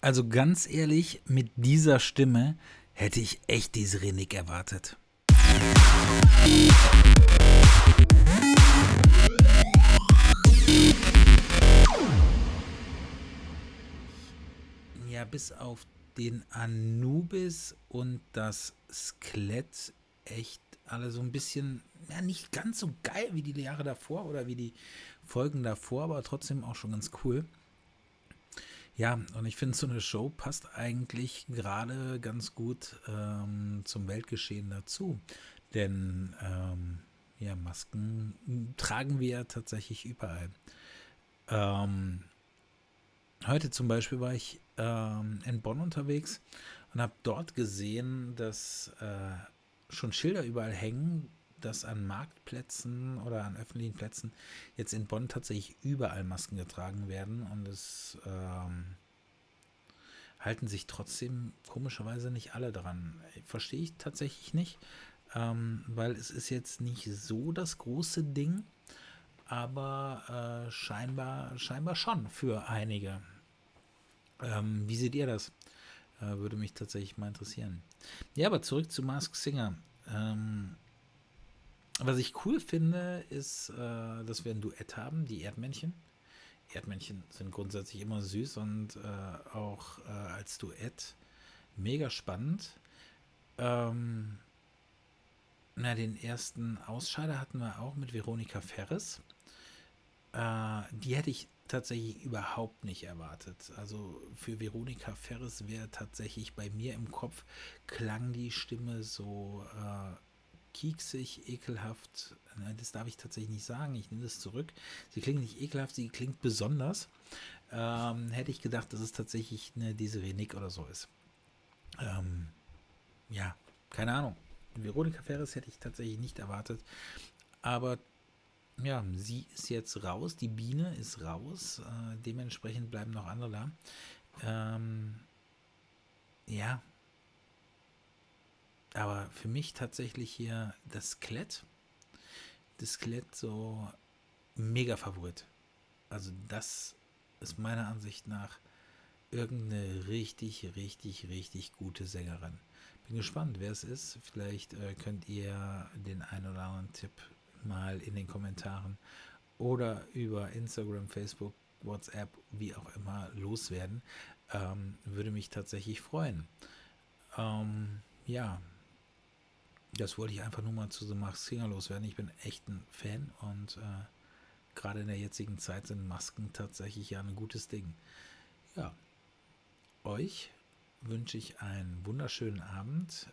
Also ganz ehrlich, mit dieser Stimme hätte ich echt diese Renick erwartet. Ja, bis auf den Anubis und das Skelett echt alle so ein bisschen, ja, nicht ganz so geil wie die Jahre davor oder wie die Folgen davor, aber trotzdem auch schon ganz cool. Ja, und ich finde, so eine Show passt eigentlich gerade ganz gut ähm, zum Weltgeschehen dazu. Denn ähm, ja, Masken tragen wir ja tatsächlich überall. Ähm, heute zum Beispiel war ich ähm, in Bonn unterwegs und habe dort gesehen, dass äh, schon Schilder überall hängen, dass an Marktplätzen oder an öffentlichen Plätzen jetzt in Bonn tatsächlich überall Masken getragen werden und es ähm, halten sich trotzdem komischerweise nicht alle dran. Verstehe ich tatsächlich nicht, ähm, weil es ist jetzt nicht so das große Ding, aber äh, scheinbar, scheinbar schon für einige. Ähm, wie seht ihr das? Äh, würde mich tatsächlich mal interessieren. Ja, aber zurück zu Mask Singer. Ähm, was ich cool finde, ist, äh, dass wir ein Duett haben, die Erdmännchen. Erdmännchen sind grundsätzlich immer süß und äh, auch äh, als Duett mega spannend. Ähm, na, den ersten Ausscheider hatten wir auch mit Veronika Ferres. Äh, die hätte ich tatsächlich überhaupt nicht erwartet. Also für Veronika Ferres wäre tatsächlich bei mir im Kopf klang die Stimme so äh, kieksig, ekelhaft. Nein, das darf ich tatsächlich nicht sagen. Ich nehme das zurück. Sie klingt nicht ekelhaft, sie klingt besonders. Ähm, hätte ich gedacht, dass es tatsächlich eine Desiree Nick oder so ist. Ähm, ja, keine Ahnung. Veronika Ferres hätte ich tatsächlich nicht erwartet. Aber ja, sie ist jetzt raus. Die Biene ist raus. Äh, dementsprechend bleiben noch andere da. Ähm, ja, aber für mich tatsächlich hier das Skelett. Das Skelett so mega Favorit. Also das ist meiner Ansicht nach irgendeine richtig, richtig, richtig gute Sängerin. Bin gespannt, wer es ist. Vielleicht äh, könnt ihr den einen oder anderen Tipp mal in den Kommentaren oder über Instagram, Facebook, WhatsApp, wie auch immer loswerden. Ähm, würde mich tatsächlich freuen. Ähm, ja, das wollte ich einfach nur mal zu so Max Singer loswerden. Ich bin echt ein Fan und äh, gerade in der jetzigen Zeit sind Masken tatsächlich ja ein gutes Ding. Ja, euch wünsche ich einen wunderschönen Abend.